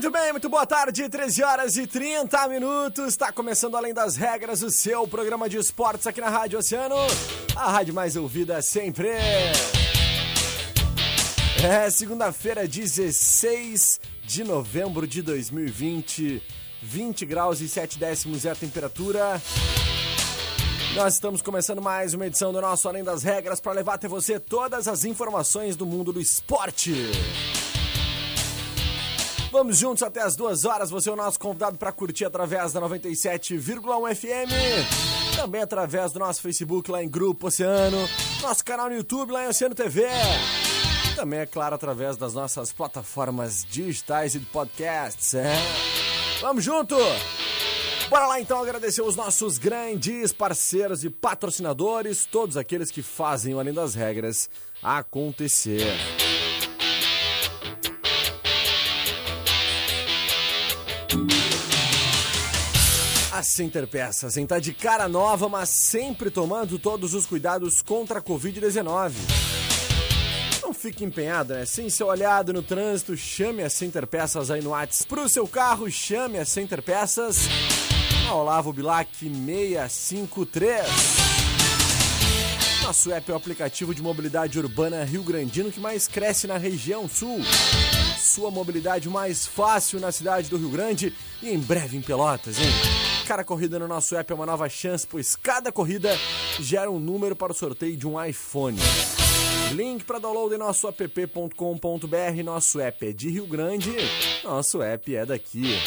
Muito bem, muito boa tarde, 13 horas e 30 minutos. Está começando Além das Regras, o seu programa de esportes aqui na Rádio Oceano, a rádio mais ouvida sempre. É segunda-feira, 16 de novembro de 2020, 20 graus e 7 décimos é a temperatura. Nós estamos começando mais uma edição do nosso Além das Regras para levar até você todas as informações do mundo do esporte. Vamos juntos até as duas horas. Você é o nosso convidado para curtir através da 97,1 FM. Também através do nosso Facebook lá em Grupo Oceano. Nosso canal no YouTube lá em Oceano TV. Também, é claro, através das nossas plataformas digitais e de podcasts. É. Vamos junto! Bora lá então agradecer os nossos grandes parceiros e patrocinadores, todos aqueles que fazem o Além das Regras acontecer. A Center Peças, em tá de cara nova, mas sempre tomando todos os cuidados contra a Covid-19. Não fique empenhado, né? Sem ser olhado no trânsito, chame a Center Peças aí no WhatsApp. Pro seu carro, chame a Center Peças. Na Olavo Bilac 653. Nosso app é o aplicativo de mobilidade urbana Rio Grandino que mais cresce na região sul. Sua mobilidade mais fácil na cidade do Rio Grande e em breve em Pelotas, hein? Cada corrida no nosso app é uma nova chance, pois cada corrida gera um número para o sorteio de um iPhone. Link para download em nosso app.com.br. Nosso app é de Rio Grande, nosso app é daqui.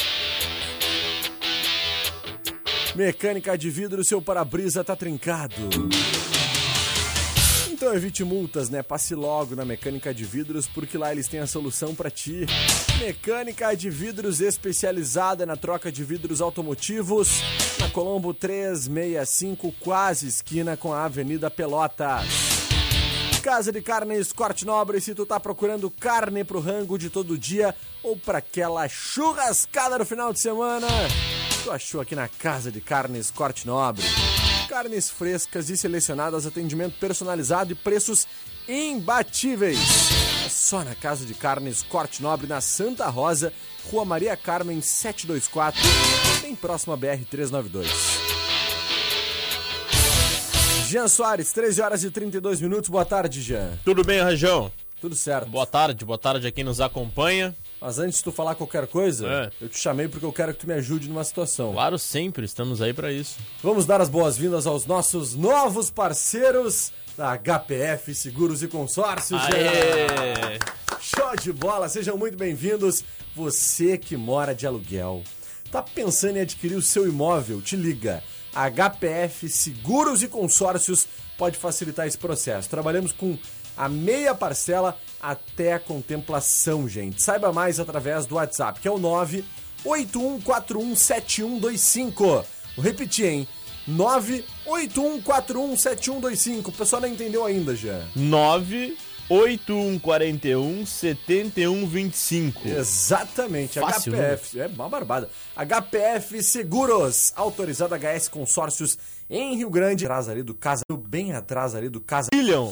Mecânica de vidro, seu para-brisa tá trincado. Então evite multas, né? Passe logo na Mecânica de Vidros, porque lá eles têm a solução para ti. Mecânica de Vidros especializada na troca de vidros automotivos, na Colombo 365, quase esquina com a Avenida Pelotas. Casa de Carnes Corte Nobre, se tu tá procurando carne pro rango de todo dia ou para aquela churrascada no final de semana, tu achou aqui na Casa de Carnes Corte Nobre. Carnes frescas e selecionadas, atendimento personalizado e preços imbatíveis. É só na Casa de Carnes Corte Nobre, na Santa Rosa, Rua Maria Carmen 724, bem próximo a BR 392. Jean Soares, 13 horas e 32 minutos. Boa tarde, Jean. Tudo bem, Rajão? Tudo certo. Boa tarde, boa tarde a quem nos acompanha. Mas antes de tu falar qualquer coisa, É. eu te chamei porque eu quero que tu me ajude numa situação. Claro, sempre, estamos aí pra isso. Vamos dar as boas-vindas aos nossos novos parceiros da HPF Seguros e Consórcios. Aê! Show de bola, sejam muito bem-vindos. Você que mora de aluguel, tá pensando em adquirir o seu imóvel? Te liga. HPF Seguros e Consórcios pode facilitar esse processo. Trabalhamos com a meia parcela até a contemplação, gente. Saiba mais através do WhatsApp, que é o 981417125. Vou repetir, hein? 981417125. O pessoal não entendeu ainda, já. 8141 7125. Exatamente, Fácil, HPF, é uma barbada. HPF Seguros, autorizado HS Consórcios em Rio Grande, atrás ali do casa, bem atrás ali do casa. William,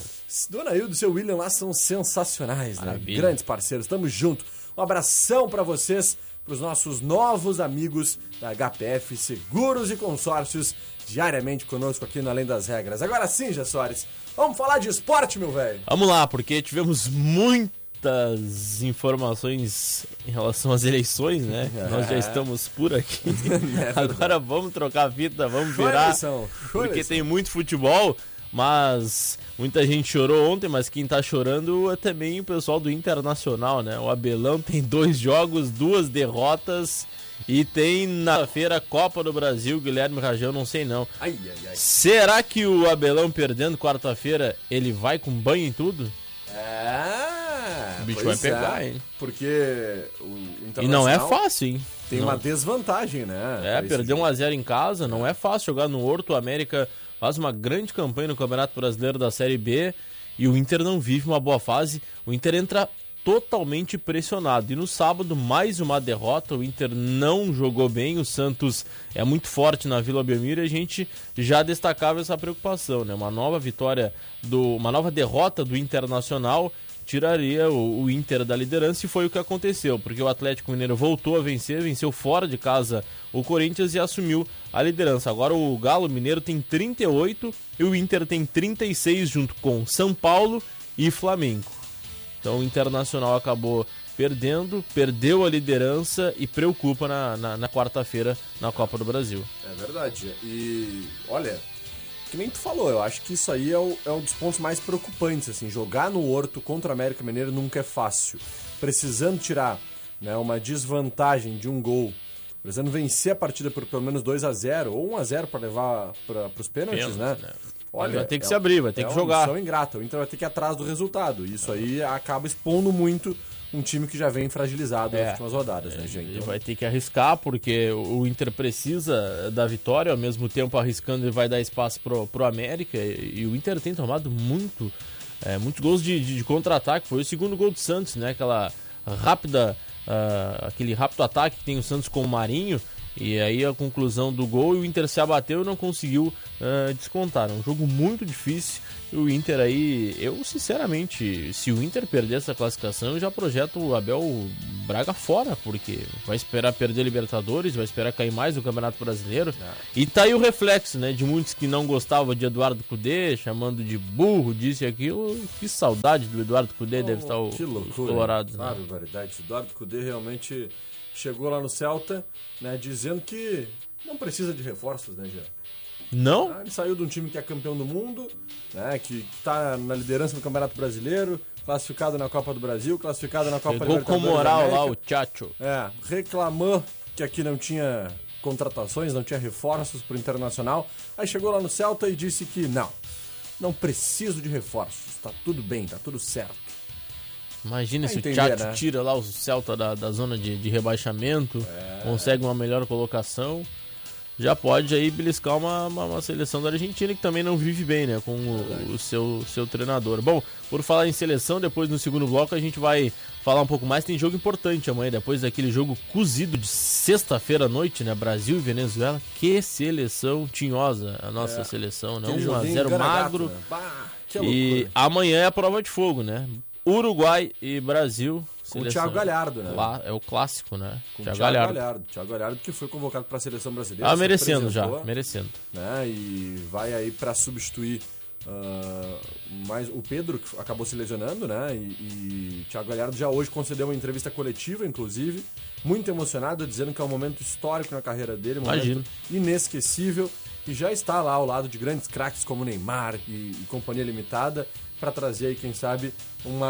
Dona Hilda e seu William lá são sensacionais, né? Maravilha. Grandes parceiros, tamo junto. Um abração pra vocês, pros nossos novos amigos da HPF Seguros e Consórcios, diariamente conosco aqui no Além das Regras. Agora sim, Jé Soares, vamos falar de esporte, meu velho. vamos lá, porque tivemos muitas informações em relação às eleições, né? Nós já estamos por aqui. Agora vamos trocar a fita, vamos virar. show Porque tem muito futebol, mas muita gente chorou ontem, mas quem tá chorando é também o pessoal do Internacional, né? O Abelão tem dois jogos, duas derrotas e tem na feira Copa do Brasil, Guilherme Rajão, não sei não. Ai, ai, ai. Será que o Abelão perdendo quarta-feira, ele vai com banho em tudo? É, O bicho vai pegar, é, hein? Porque o E não é fácil, hein? Tem Não. uma desvantagem, né? É, perder jogo. 1x0 em casa, não é fácil jogar no Horto. O América faz uma grande campanha no Campeonato Brasileiro da Série B e o Inter não vive uma boa fase. O Inter entra totalmente pressionado. E no sábado, mais uma derrota. O Inter não jogou bem. O Santos é muito forte na Vila Belmiro e a gente já destacava essa preocupação, né? Uma nova vitória, do, uma nova derrota do Internacional tiraria o, o Inter da liderança e foi o que aconteceu, porque o Atlético Mineiro voltou a vencer, venceu fora de casa o Corinthians e assumiu a liderança. Agora o Galo Mineiro tem 38 e o Inter tem 36 junto com São Paulo e Flamengo. Então o Internacional acabou perdendo, perdeu a liderança e preocupa na, na, na quarta-feira na Copa do Brasil. É verdade. E olha, que nem tu falou, eu acho que isso aí é, o- é um dos pontos mais preocupantes. Assim, jogar no Horto contra o América Mineiro nunca é fácil. Precisando tirar né, uma desvantagem de um gol, precisando vencer a partida por pelo menos 2 a 0 ou 1 a 0 para levar para os pênaltis, Pênalti, né? né? Olha, Vai ter que é- se abrir, vai ter é que uma jogar. missão ingrata. O Inter vai ter que ir atrás do resultado. Isso aí acaba expondo muito um time que já vem fragilizado É. nas últimas rodadas, né, gente? Ele Então, vai ter que arriscar, porque o Inter precisa da vitória, ao mesmo tempo arriscando ele vai dar espaço pro, pro América. E, o Inter tem tomado muito, é, muitos gols de, de- de contra-ataque. Foi o segundo gol do Santos, né? Aquela rápida, ah, aquele rápido ataque que tem o Santos com o Marinho. E aí a conclusão do gol e o Inter se abateu e não conseguiu ah, descontar. É um jogo muito difícil. E o Inter aí, eu sinceramente, se o Inter perder essa classificação, eu já projeto o Abel Braga fora, porque vai esperar perder Libertadores, vai esperar cair mais no Campeonato Brasileiro. E tá aí o reflexo, né, de muitos que não gostavam de Eduardo Cudê, chamando de burro, disse aquilo. Que saudade do Eduardo Cudê, deve estar o, loucura. colorados, né? Barbaridade. Eduardo Cudê realmente chegou lá no Celta, né, dizendo que não precisa de reforços, né, Jean? Não? Ah, Ele saiu de um time que é campeão do mundo, né, que está na liderança do Campeonato Brasileiro, classificado na Copa do Brasil, classificado na Copa Chegou com Libertadores da moral lá o. Chacho. É, reclamou que aqui não tinha contratações, não tinha reforços pro Internacional. Aí chegou lá no Celta e disse que não, não preciso de reforços, tá tudo bem, tá tudo certo. Imagina Vai se o Chacho né? tira lá o Celta da, da zona de, de rebaixamento, É. consegue uma melhor colocação. Já pode aí beliscar uma, uma, uma seleção da Argentina que também não vive bem, né? Com o, o seu, seu treinador. Bom, por falar em seleção, depois no segundo bloco a gente vai falar um pouco mais. Tem jogo importante amanhã, depois daquele jogo cozido de sexta-feira à noite, né? Brasil e Venezuela. Que seleção tinhosa a nossa seleção, né? É. Aquele joguinho 1x0 engana-gato, magro. né? Bah, E amanhã é a prova de fogo, né? Uruguai e Brasil. Com o Thiago Galhardo, né? Lá é o clássico, né? Com o Thiago Thiago Galhardo. Galhardo. Thiago Galhardo que foi convocado para a seleção brasileira. Ah, merecendo já, merecendo. Né, e vai aí para substituir ah, mais o Pedro, que acabou se lesionando, né? E, e Thiago Galhardo já hoje concedeu uma entrevista coletiva, inclusive, muito emocionado, dizendo que é um momento histórico na carreira dele, um Imagino. momento inesquecível, e já está lá ao lado de grandes craques como Neymar e, e companhia limitada para trazer aí, quem sabe, um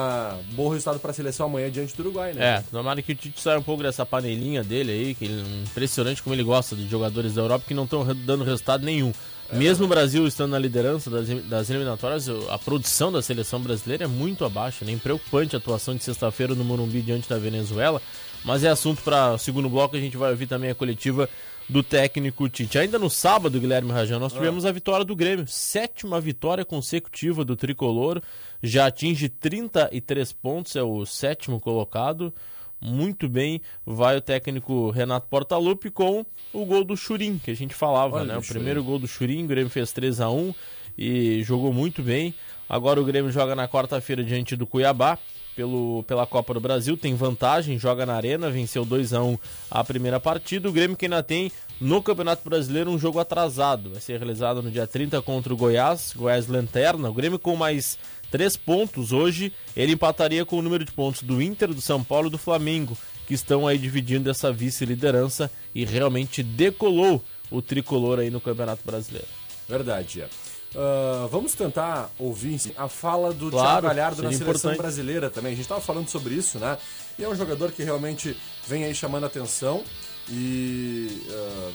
bom resultado para a seleção amanhã diante do Uruguai, né? É, tomara que o Tite saia um pouco dessa panelinha dele aí, que ele, impressionante como ele gosta de jogadores da Europa que não estão dando resultado nenhum. Mesmo o Brasil estando na liderança das, das eliminatórias, a produção da seleção brasileira é muito abaixo, nem preocupante a atuação de sexta-feira no Morumbi diante da Venezuela. Mas é assunto para o segundo bloco, a gente vai ouvir também a coletiva do técnico Tite. Ainda no sábado, Guilherme Rajão, nós tivemos a vitória do Grêmio, sétima vitória consecutiva do tricolor, já atinge 33 pontos, é o sétimo colocado. Muito bem, vai o técnico Renato Portaluppi com o gol do Churim, que a gente falava, Olha né? O Churin. primeiro gol do Churim, o Grêmio fez 3 a 1 e jogou muito bem. Agora o Grêmio joga na quarta-feira diante do Cuiabá pelo, pela Copa do Brasil, tem vantagem, joga na Arena, venceu 2 a 1 a primeira partida. O Grêmio que ainda tem no Campeonato Brasileiro um jogo atrasado, vai ser realizado no dia 30 contra o Goiás, Goiás Lanterna. O Grêmio com mais três pontos hoje, ele empataria com o número de pontos do Inter, do São Paulo e do Flamengo, que estão aí dividindo essa vice-liderança e realmente decolou o tricolor aí no Campeonato Brasileiro. Verdade, é. Ah, vamos tentar ouvir sim, a fala do Claro, Thiago Galhardo na seleção importante. brasileira também. A gente estava falando sobre isso, né? E é um jogador que realmente vem aí chamando atenção e ah,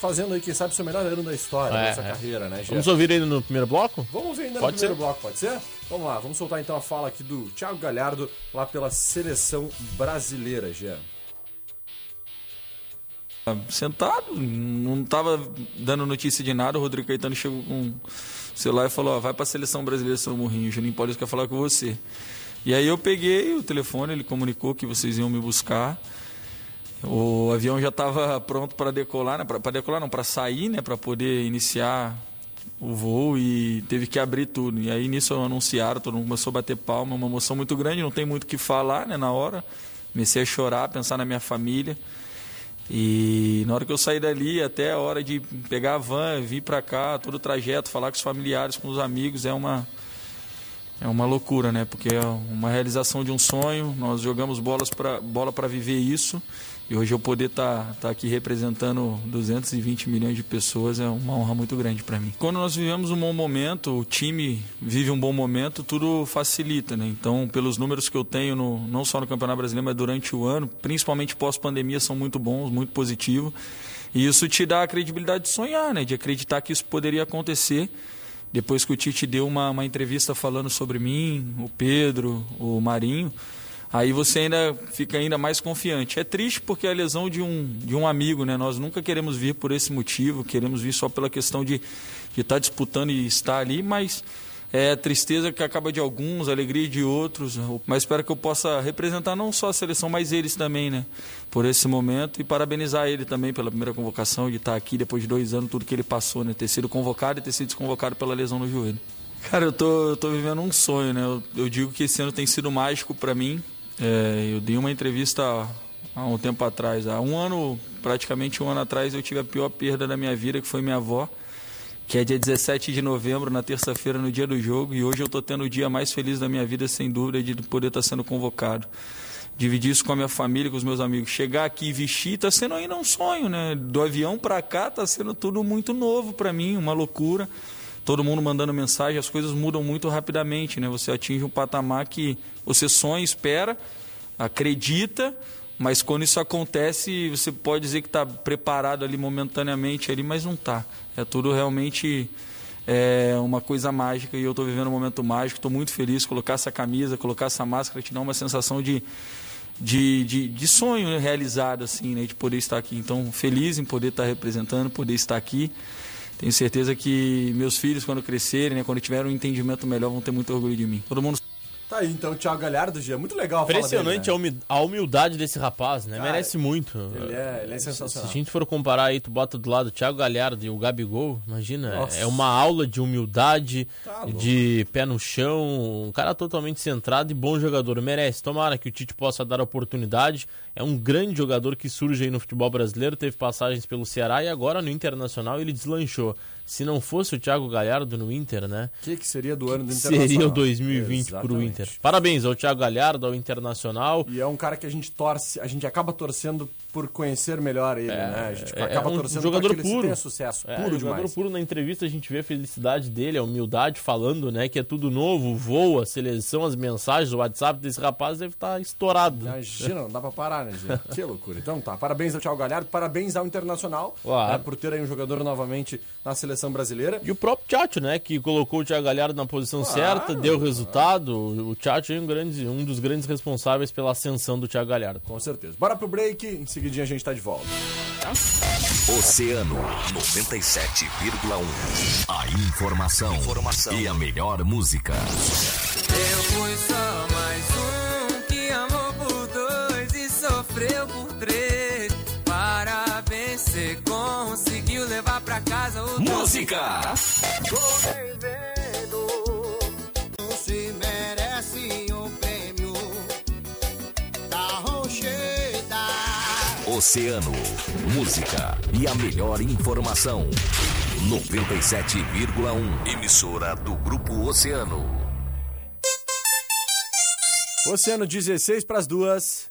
fazendo aí, quem sabe, seu melhor ano da história É, nessa é. carreira, né? Vamos ouvir ele no primeiro bloco? Vamos ver ainda no Pode primeiro ser. bloco, pode ser? Vamos lá, vamos soltar então a fala aqui do Thiago Galhardo lá pela seleção brasileira, Jean. Sentado, não tava dando notícia de nada. O Rodrigo Caetano chegou com celular e falou: vai pra seleção brasileira, seu Morrinho. O Juninho Paulista quer falar com você. E aí eu peguei o telefone, ele comunicou que vocês iam me buscar. O avião já estava pronto para decolar, né? Para decolar não, para sair, né? Para poder iniciar o voo e teve que abrir tudo. E aí nisso anunciaram, todo mundo começou a bater palma, uma emoção muito grande, não tem muito o que falar, né? Na hora, comecei a chorar, pensar na minha família. E na hora que eu saí dali, até a hora de pegar a van, vir para cá, todo o trajeto, falar com os familiares, com os amigos, é uma é uma loucura, né? Porque é uma realização de um sonho. Nós jogamos bolas pra, bola para viver isso. E hoje eu poder estar aqui representando 220 milhões de pessoas é uma honra muito grande para mim. Quando nós vivemos um bom momento, o time vive um bom momento, tudo facilita, né? Então, pelos números que eu tenho, no, não só no Campeonato Brasileiro, mas durante o ano, principalmente pós-pandemia, são muito bons, muito positivos. E isso te dá a credibilidade de sonhar, né? De acreditar que isso poderia acontecer. Depois que o Tite deu uma, uma entrevista falando sobre mim, o Pedro, o Marinho, aí você ainda fica ainda mais confiante. É triste porque é a lesão de um, de um amigo, né? Nós nunca queremos vir por esse motivo, queremos vir só pela questão de de estar disputando e estar ali, mas é tristeza que acaba de alguns, alegria de outros, mas espero que eu possa representar não só a seleção, mas eles também, né? Por esse momento e parabenizar ele também pela primeira convocação, de estar aqui depois de dois anos, tudo que ele passou, né? Ter sido convocado e ter sido desconvocado pela lesão no joelho. Cara, eu tô, eu tô vivendo um sonho, né? Eu, eu digo que esse ano tem sido mágico para mim. É, eu dei uma entrevista há um tempo atrás, há um ano, praticamente um ano atrás, eu tive a pior perda da minha vida, que foi minha avó que é dia 17 de novembro, na terça-feira, no dia do jogo, e hoje eu estou tendo o dia mais feliz da minha vida, sem dúvida, de poder estar sendo convocado. Dividir isso com a minha família, com os meus amigos. Chegar aqui e vestir, está sendo ainda um sonho, né? Do avião para cá, está sendo tudo muito novo para mim, uma loucura. Todo mundo mandando mensagem, as coisas mudam muito rapidamente, né? Você atinge um patamar que você sonha, espera, acredita, mas quando isso acontece, você pode dizer que está preparado ali momentaneamente ali, mas não está. É tudo realmente é uma coisa mágica e eu estou vivendo um momento mágico. Estou muito feliz. Colocar essa camisa, colocar essa máscara te dá uma sensação de, de, de, de sonho realizado, assim, né, de poder estar aqui. Então, feliz em poder estar representando, poder estar aqui. Tenho certeza que meus filhos, quando crescerem, né, quando tiverem um entendimento melhor, vão ter muito orgulho de mim. Todo mundo Tá aí então o Thiago Galhardo, Gia. Muito legal Impressionante dele, a humi- a humildade desse rapaz, né? Cara, Merece muito. Ele é, ele é Se sensacional. a gente for comparar aí, tu bota do lado o Thiago Galhardo e o Gabigol, imagina, Nossa. é uma aula de humildade, Tá de pé no chão, um cara totalmente centrado e bom jogador. Merece, tomara que o Tite possa dar a oportunidade. É um grande jogador que surge aí no futebol brasileiro, teve passagens pelo Ceará e agora no Internacional ele deslanchou. Se não fosse o Thiago Galhardo no Inter, né? O que, que seria do ano do Internacional? Seria o 2020 pro Exatamente. Inter. Parabéns ao Thiago Galhardo, ao Internacional. E é um cara que a gente torce, a gente acaba torcendo por conhecer melhor ele, né? A gente é- acaba é um torcendo jogador que puro. tenha sucesso. É, puro jogador demais. puro na entrevista a gente vê a felicidade dele, a humildade falando, né, que é tudo novo, voa, seleção, as mensagens, o WhatsApp desse rapaz deve estar estourado. Imagina, não dá pra parar, né, gente? Que loucura. Então tá, parabéns ao Thiago Galhardo, parabéns ao Internacional né, por ter aí um jogador novamente na seleção brasileira. E o próprio Tchatcho, né, que colocou o Thiago Galhardo na posição Claro, certa, deu resultado, o o Tchatcho é um, grande, um dos grandes responsáveis pela ascensão do Thiago Galhardo. Com certeza. Bora pro break, em seguidinho a gente tá de volta. Oceano 97,1. A informação, informação e a melhor música. Eu fui só mais um que amou por dois e sofreu por três. Parabéns, você conseguiu levar pra casa o Música! se Oceano, música e a melhor informação. 97,1. Emissora do Grupo Oceano. Oceano 16 pras duas.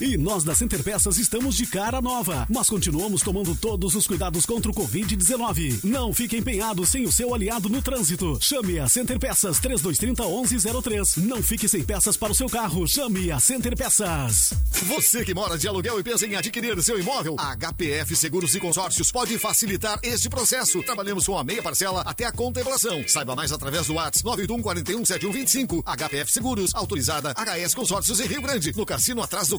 E nós da Center Peças estamos de cara nova, mas continuamos tomando todos os cuidados contra o Covid-19. Não fique empenhado sem o seu aliado no trânsito. Chame a Center Peças 3230 1103. Não fique sem peças para o seu carro. Chame a Center Peças. Você que mora de aluguel e pensa em adquirir seu imóvel, a HPF Seguros e Consórcios pode facilitar este processo. Trabalhamos com a meia parcela até a contemplação. Saiba mais através do WhatsApp 981 41 7125. HPF Seguros, autorizada HS Consórcios em Rio Grande, no cassino atrás do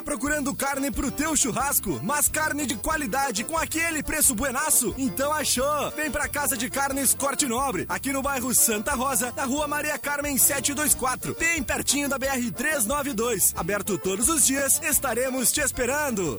Tá procurando carne pro teu churrasco, mas carne de qualidade com aquele preço buenaço? Então achou! Vem pra Casa de Carnes Corte Nobre, aqui no bairro Santa Rosa, na rua Maria Carmen 724, bem pertinho da BR 392. Aberto todos os dias, estaremos te esperando.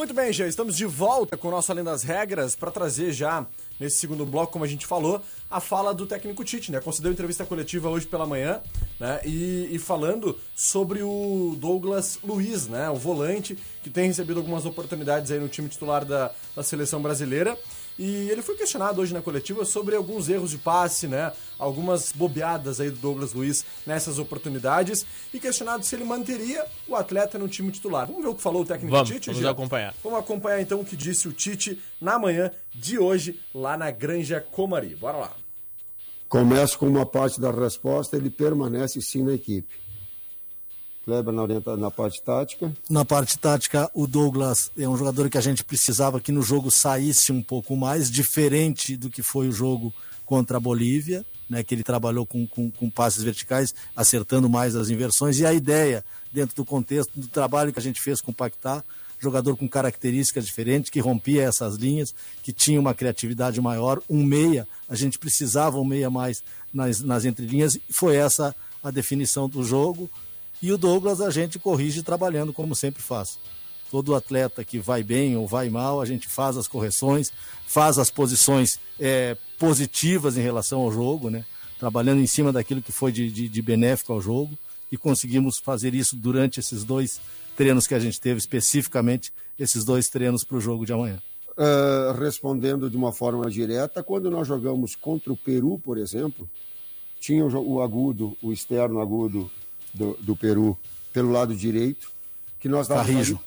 Muito bem, já estamos de volta com o nosso Além das Regras para trazer já, nesse segundo bloco, como a gente falou, a fala do técnico Tite, né? Concedeu entrevista coletiva hoje pela manhã, né? E, e falando sobre o Douglas Luiz, né? O volante, que tem recebido algumas oportunidades aí no time titular da, da seleção brasileira. E ele foi questionado hoje na coletiva sobre alguns erros de passe, né? Algumas bobeadas aí do Douglas Luiz nessas oportunidades e questionado se ele manteria o atleta no time titular. Vamos ver o que falou o técnico Vamos, Tite? vamos Gia? acompanhar. Vamos acompanhar então o que disse o Tite na manhã de hoje lá na Granja Comari. Bora lá. Começo com uma parte da resposta, ele permanece sim na equipe. Kleber na, orienta... na parte tática. Na parte tática, o Douglas é um jogador que a gente precisava que no jogo saísse um pouco mais, diferente do que foi o jogo contra a Bolívia, né, que ele trabalhou com, com, com passes verticais, acertando mais as inversões. E a ideia, dentro do contexto do trabalho que a gente fez com o Pactar, jogador com características diferentes, que rompia essas linhas, que tinha uma criatividade maior, um meia, a gente precisava um meia mais nas, nas entrelinhas, foi essa a definição do jogo. E o Douglas a gente corrige trabalhando como sempre faz. Todo atleta que vai bem ou vai mal, a gente faz as correções, faz as posições é, positivas em relação ao jogo, né? trabalhando em cima daquilo que foi de, de, de benéfico ao jogo e conseguimos fazer isso durante esses dois treinos que a gente teve, especificamente esses dois treinos para o jogo de amanhã. Uh, respondendo de uma forma direta, quando nós jogamos contra o Peru, por exemplo, tinha o, o agudo, o externo agudo do, do, Peru pelo lado direito, que nós Carrijo.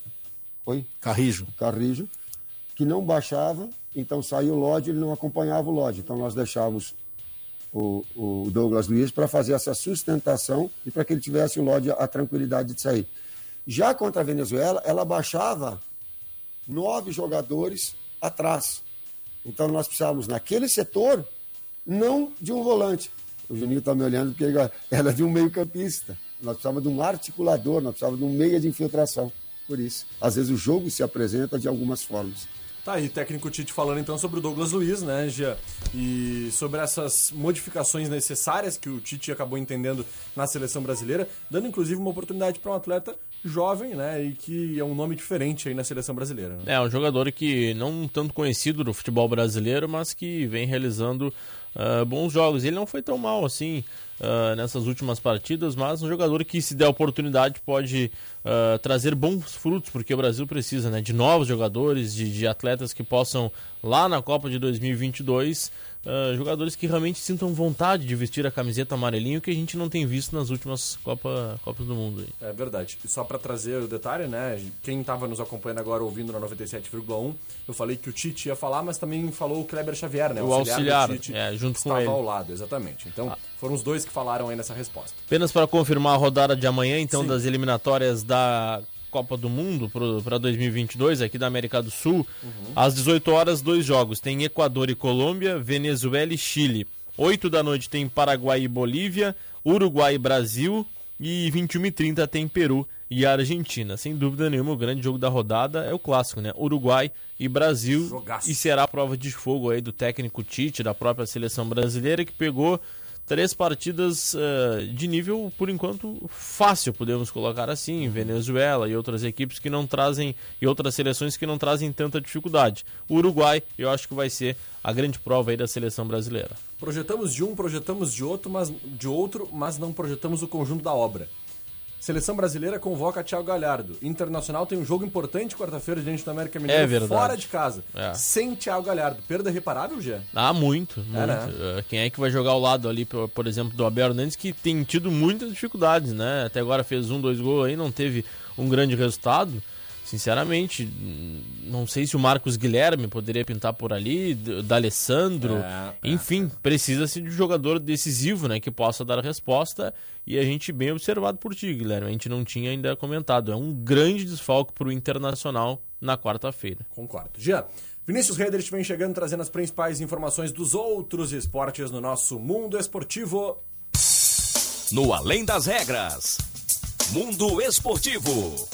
Oi? Carrijo. Carrijo. que não baixava, então saiu o Lodge, ele não acompanhava o Lodge. Então nós deixávamos o, o Douglas Luiz para fazer essa sustentação e para que ele tivesse o Lodge a tranquilidade de sair. Já contra a Venezuela, ela baixava nove jogadores atrás. Então nós precisávamos, naquele setor, não de um volante. O Juninho está me olhando porque era de um meio-campista. Nós precisávamos de um articulador, nós precisávamos de um meia de infiltração. Por isso, às vezes o jogo se apresenta de algumas formas. Tá aí, técnico Tite falando então sobre o Douglas Luiz, né, Gia? E sobre essas modificações necessárias que o Tite acabou entendendo na seleção brasileira, dando inclusive uma oportunidade para um atleta jovem, né, e que é um nome diferente aí na seleção brasileira. Né? É, um jogador que não tanto conhecido no futebol brasileiro, mas que vem realizando uh, bons jogos. Ele não foi tão mal assim uh, nessas últimas partidas, mas um jogador que, se der oportunidade, pode uh, trazer bons frutos, porque o Brasil precisa né, de novos jogadores, de, de atletas que possam, lá na Copa de 2022, uh, jogadores que realmente sintam vontade de vestir a camiseta amarelinho que a gente não tem visto nas últimas Copa, Copas do Mundo. Aí. É verdade. E só para trazer o detalhe, né? Quem estava nos acompanhando agora ouvindo na 97,1, eu falei que o Tite ia falar, mas também falou o Kleber Xavier, né? O, o auxiliar, do Tite, é, junto com estava ele. ao lado, exatamente. Então, ah. foram os dois que falaram aí nessa resposta. Apenas para confirmar a rodada de amanhã, então, Sim. das eliminatórias da Copa do Mundo para 2022 aqui da América do Sul. Uhum. Às 18 horas, dois jogos. Tem Equador e Colômbia, Venezuela e Chile. 8 da noite tem Paraguai e Bolívia, Uruguai e Brasil. E 21h30 tem Peru e Argentina. Sem dúvida nenhuma, o grande jogo da rodada é o clássico, né? Uruguai e Brasil. Jogaço. E será a prova de fogo aí do técnico Tite, da própria seleção brasileira, que pegou três partidas uh, de nível, por enquanto, fácil, podemos colocar assim, Venezuela e outras equipes que não trazem, e outras seleções que não trazem tanta dificuldade. O Uruguai, eu acho que vai ser a grande prova aí da seleção brasileira. Projetamos de um, projetamos de outro, mas, de outro, mas não projetamos o conjunto da obra. Seleção brasileira convoca Thiago Galhardo. Internacional tem um jogo importante quarta-feira diante do América Mineiro é verdade. fora de casa. É. Sem Thiago Galhardo. Perda reparável, Gê? Ah, muito. muito. É, né? Quem é que vai jogar ao lado ali, por, por exemplo, do Abel Hernandes, que tem tido muitas dificuldades, né? Até agora fez um, dois gols aí, não teve um grande resultado. Sinceramente, não sei se o Marcos Guilherme poderia pintar por ali, da Alessandro. É, Enfim, precisa-se de um jogador decisivo, né? Que possa dar a resposta. E a gente, bem observado por ti, Guilherme, a gente não tinha ainda comentado. É um grande desfalque para o Internacional na quarta-feira. Concordo. Jean, Vinícius Redert vem chegando trazendo as principais informações dos outros esportes no nosso mundo esportivo. No Além das Regras. Mundo Esportivo.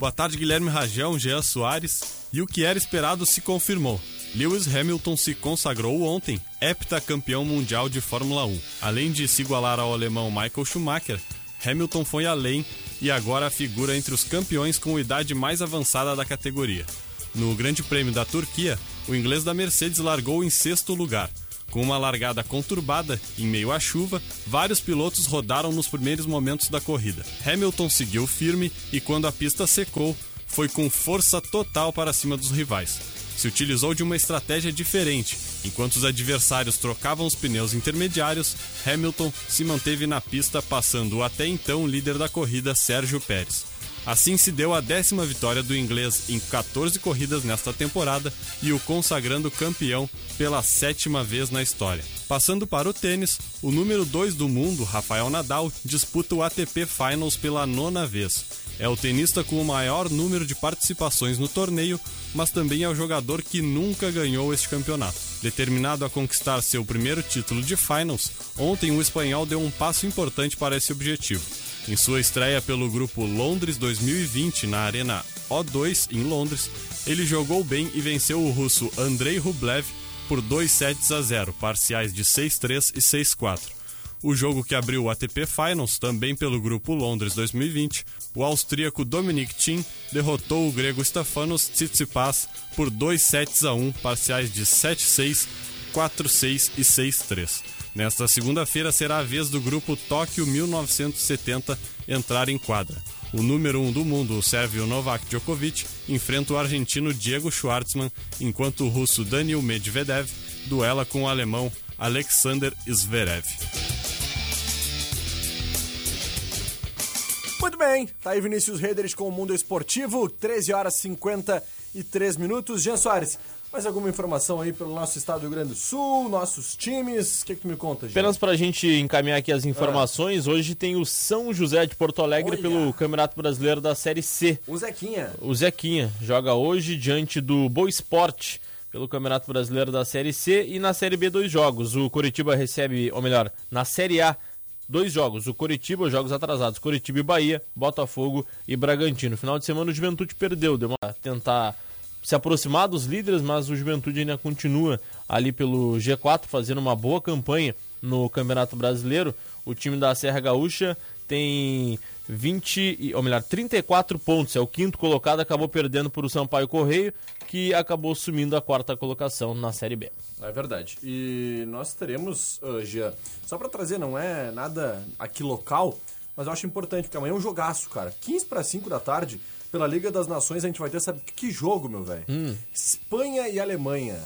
Boa tarde, Guilherme Rajão, Jean Soares. E o que era esperado se confirmou. Lewis Hamilton se consagrou ontem heptacampeão mundial de Fórmula 1. Além de se igualar ao alemão Michael Schumacher, Hamilton foi além e agora figura entre os campeões com idade mais avançada da categoria. No Grande Prêmio da Turquia, o inglês da Mercedes largou em sexto lugar. Com uma largada conturbada, em meio à chuva, vários pilotos rodaram nos primeiros momentos da corrida. Hamilton seguiu firme e, quando a pista secou, foi com força total para cima dos rivais. Se utilizou de uma estratégia diferente. Enquanto os adversários trocavam os pneus intermediários, Hamilton se manteve na pista, passando o até então líder da corrida, Sérgio Pérez. Assim se deu a décima vitória do inglês em 14 corridas nesta temporada e o consagrando campeão pela sétima vez na história. Passando para o tênis, o número 2 do mundo, Rafael Nadal, disputa o ATP Finals pela nona vez. É o tenista com o maior número de participações no torneio, mas também é o jogador que nunca ganhou este campeonato. Determinado a conquistar seu primeiro título de Finals, ontem o espanhol deu um passo importante para esse objetivo. Em sua estreia pelo grupo Londres 2020 na Arena O2 em Londres, ele jogou bem e venceu o russo Andrei Rublev por 2 sets a 0, parciais de 6-3 e 6-4. O jogo que abriu o ATP Finals, também pelo grupo Londres 2020, o austríaco Dominic Thiem derrotou o grego Stefanos Tsitsipas por 2 sets a 1, parciais de 7-6, 4-6 e 6-3. Nesta segunda-feira será a vez do grupo Tóquio 1970 entrar em quadra. O número 1 um do mundo, o sérvio Novak Djokovic, enfrenta o argentino Diego Schwartzman, enquanto o russo Daniil Medvedev duela com o alemão Alexander Zverev. Muito bem, tá aí Vinícius Reders com o Mundo Esportivo, 13 horas 53 minutos. Jean Soares, mais alguma informação aí pelo nosso estado do Rio Grande do Sul, nossos times? O que, que tu me conta, Jean? Apenas pra gente encaminhar aqui as informações, hoje tem o São José de Porto Alegre Olha. pelo Campeonato Brasileiro da Série C. O Zequinha. O Zequinha joga hoje diante do Boa Esporte pelo Campeonato Brasileiro da Série C e na Série B dois jogos. O Coritiba recebe, ou melhor, na Série A dois jogos. O Coritiba, jogos atrasados. Coritiba e Bahia, Botafogo e Bragantino. Final de semana o Juventude perdeu, deu uma tentar se aproximar dos líderes, mas o Juventude ainda continua ali pelo G4 fazendo uma boa campanha no Campeonato Brasileiro. O time da Serra Gaúcha tem 20, e- ou melhor, 34 pontos. É o quinto colocado, acabou perdendo para o Sampaio Correio, que acabou sumindo a quarta colocação na Série B. É verdade. E nós teremos, uh, Jean, só pra trazer, não é nada aqui local, mas eu acho importante, porque amanhã é um jogaço, cara. 15 para 5 da tarde, pela Liga das Nações, a gente vai ter, sabe que jogo, meu velho? Espanha e Alemanha.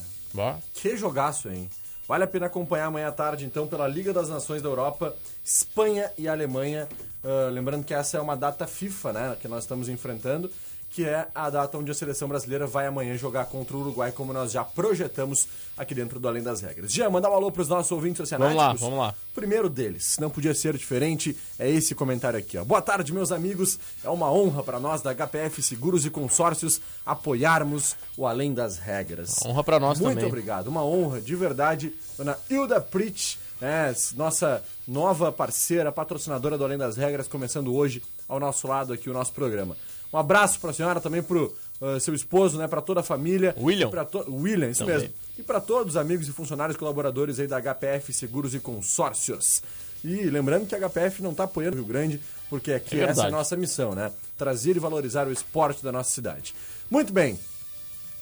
Que jogaço, hein? Vale a pena acompanhar amanhã à tarde, então, pela Liga das Nações da Europa, Espanha e Alemanha. Ah, lembrando que essa é uma data FIFA, né? Que nós estamos enfrentando, que é a data onde a seleção brasileira vai amanhã jogar contra o Uruguai, como nós já projetamos aqui dentro do Além das Regras. Jean, mandar um alô para os nossos ouvintes oceanáticos. Vamos lá, vamos lá. Primeiro deles, não podia ser diferente, é esse comentário aqui. Ó. Boa tarde, meus amigos. É uma honra para nós da HPF Seguros e Consórcios apoiarmos o Além das Regras. Honra pra nós Muito também. obrigado, uma honra, de verdade. Dona Hilda Pritch, né, nossa nova parceira, patrocinadora do Além das Regras, começando hoje ao nosso lado aqui o nosso programa. Um abraço para a senhora, também pro uh, seu esposo, né, para toda a família. William. To- William, isso Também. mesmo. E para todos os amigos e funcionários colaboradores aí da HPF Seguros e Consórcios. E lembrando que a HPF não está apoiando o Rio Grande, porque aqui É essa é a nossa missão, né? Trazer e valorizar o esporte da nossa cidade. Muito bem.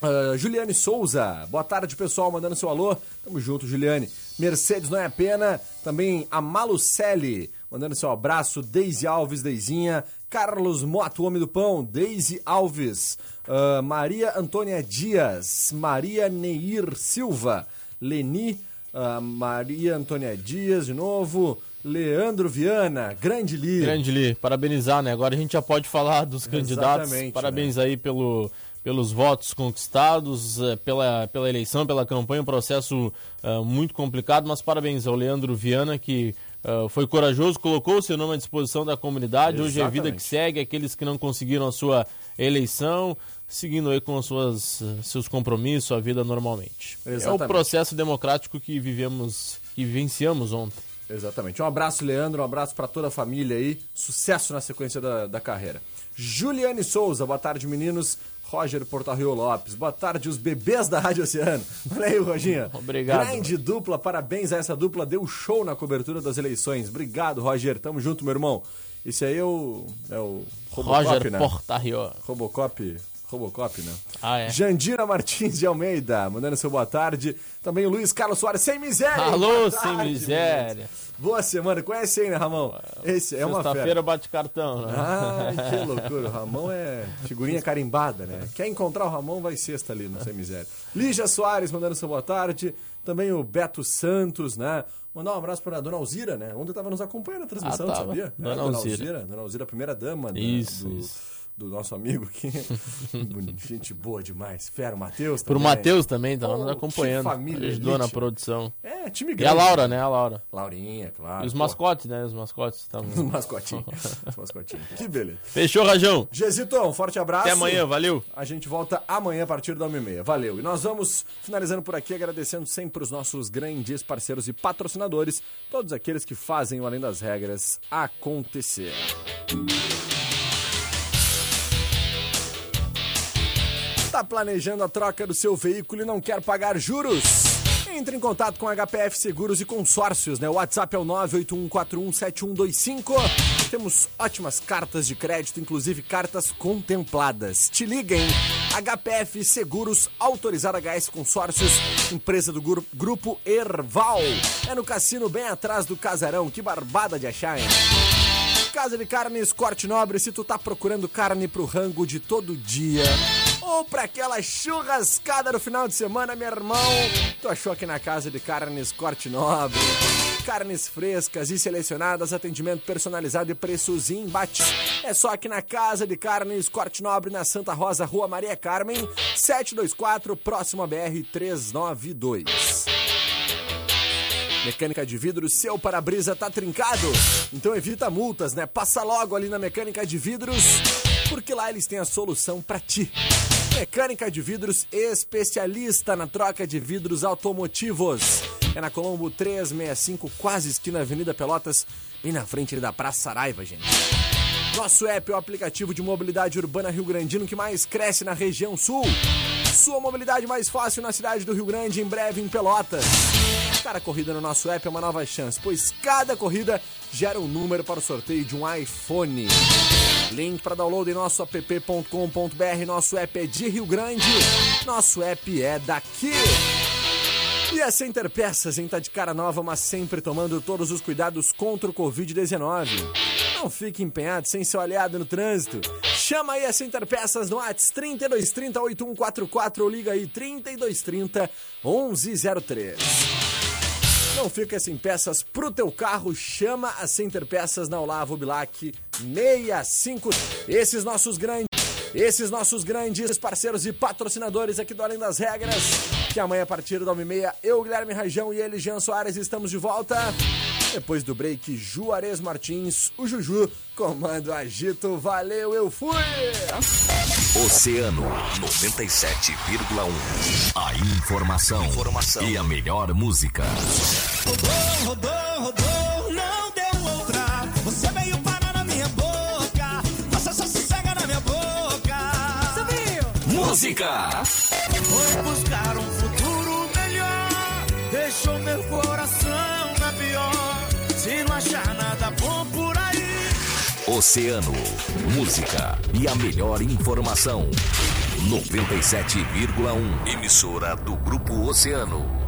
Ah, Juliane Souza, boa tarde pessoal, mandando seu alô. Tamo junto, Juliane. Mercedes não é a pena. Também a Malucelli, mandando seu abraço. Deise Alves, Deizinha. Carlos Moto, Homem do Pão. Deise Alves. Ah, Maria Antônia Dias. Maria Neir Silva. Leni. ah, Maria Antônia Dias, de novo. Leandro Viana. Grande Li. Grande Li, parabenizar, né? Agora a gente já pode falar dos candidatos. Exatamente, Parabéns aí pelo, pelos votos conquistados, eh, pela, pela eleição, pela campanha, um processo ah, muito complicado, mas parabéns ao Leandro Viana, que ah, foi corajoso, colocou o seu nome à disposição da comunidade. Hoje é a vida Exatamente. que segue, aqueles que não conseguiram a sua eleição, seguindo aí com as suas, seus compromissos, a vida normalmente. É o Exatamente. processo democrático que vivemos, que vivenciamos ontem. Exatamente. Um abraço, Leandro. Um abraço para toda a família aí. Sucesso na sequência da, da carreira. Juliane Souza, boa tarde, meninos. Roger Portarrio Lopes, boa tarde, os bebês da Rádio Oceano. Olha aí, Roginha. Obrigado. Grande dupla, parabéns a essa dupla. Deu show na cobertura das eleições. Obrigado, Roger. Tamo junto, meu irmão. Esse aí é o. É o Robocop, Roger né? Portarrio. Robocop. Robocop, né? Ah, é. Jandira Martins de Almeida, mandando seu boa tarde. Também o Luiz Carlos Soares, sem miséria. Alô, Boa sem tarde, miséria. Boa semana. Conhece aí, né, Ramon? Esse é uma fera. Sexta-feira bate cartão, né? Ai, que loucura. O Ramon é figurinha carimbada, né? Quer encontrar o Ramon, vai sexta ali no Sem Miséria. Lígia Soares mandando seu boa tarde. Também o Beto Santos, né? Mandar um abraço para a dona Alzira, né? Ontem estava nos acompanhando a transmissão, Ah, sabia? Dona É, dona Alzira. Alzira. Dona Alzira, primeira dama né, Isso, do, isso. Do nosso amigo aqui. Gente boa demais. Fera, o Matheus Pro também. Matheus também, tá Oh, nos acompanhando. família Ajudou na elite. produção. É, time E grande. a Laura, né? A Laura. Laurinha, claro. E os mascotes, né? Os mascotes Os estavam. mascotinhos. Os mascotinhos. Que beleza. Fechou, Rajão. Gesito, um forte abraço. Até amanhã, valeu. A gente volta amanhã a partir da 1h30. Valeu. E nós vamos finalizando por aqui, agradecendo sempre os nossos grandes parceiros e patrocinadores, todos aqueles que fazem o Além das Regras acontecer. Tá planejando a troca do seu veículo e não quer pagar juros? Entre em contato com HPF Seguros e Consórcios, né? O WhatsApp é o 981417125. Temos ótimas cartas de crédito, inclusive cartas contempladas. Te liguem. HPF Seguros, autorizada HS Consórcios, empresa do gru- grupo Erval. É no cassino bem atrás do casarão. Que barbada de achar, hein? Casa de Carnes Corte Nobre, se tu tá procurando carne pro rango de todo dia ou pra aquela churrascada no final de semana, meu irmão, tu achou aqui na casa de carnes Corte Nobre. Carnes frescas e selecionadas, atendimento personalizado e preços imbates. É só aqui na Casa de Carnes Corte Nobre, na Santa Rosa, Rua Maria Carmen, 724, próximo a BR 392. Mecânica de vidro, seu para-brisa tá trincado? Então evita multas, né? Passa logo ali na Mecânica de Vidros, porque lá eles têm a solução para ti. Mecânica de vidros especialista na troca de vidros automotivos. É na Colombo 365, quase esquina Avenida Pelotas, bem na frente da Praça Saraiva, gente. Nosso app é o aplicativo de mobilidade urbana Rio Grandino que mais cresce na região sul. Sua mobilidade mais fácil na cidade do Rio Grande, em breve em Pelotas. Cada corrida no nosso app é uma nova chance, pois cada corrida gera um número para o sorteio de um iPhone. Link para download em nosso app.com.br. Nosso app é de Rio Grande, nosso app é daqui. E a Center Peças em tá de cara nova, mas sempre tomando todos os cuidados contra o Covid-19. Não fique empenhado sem seu aliado no trânsito. Chama aí a Center Peças no Whats 3230 8144 ou liga aí 3230 1103. Não fica sem peças pro teu carro, chama a Center Peças na Olavo Bilac 65. Esses nossos grandes, esses nossos grandes parceiros e patrocinadores aqui do Além das Regras, que amanhã a partir da 1h30, eu, Guilherme Rajão e ele, Jean Soares, estamos de volta. Depois do break, Juarez Martins, o Juju, comando agito, valeu, eu fui! Oceano 97,1. A informação, informação e a melhor música. Rodou, rodou, rodou, não deu outra. Você veio parar na minha boca. Você só sossega na minha boca. Subiu! Música! Foi buscar um futuro melhor. Deixou meu coração Oceano, música e a melhor informação. 97,1. Emissora do Grupo Oceano.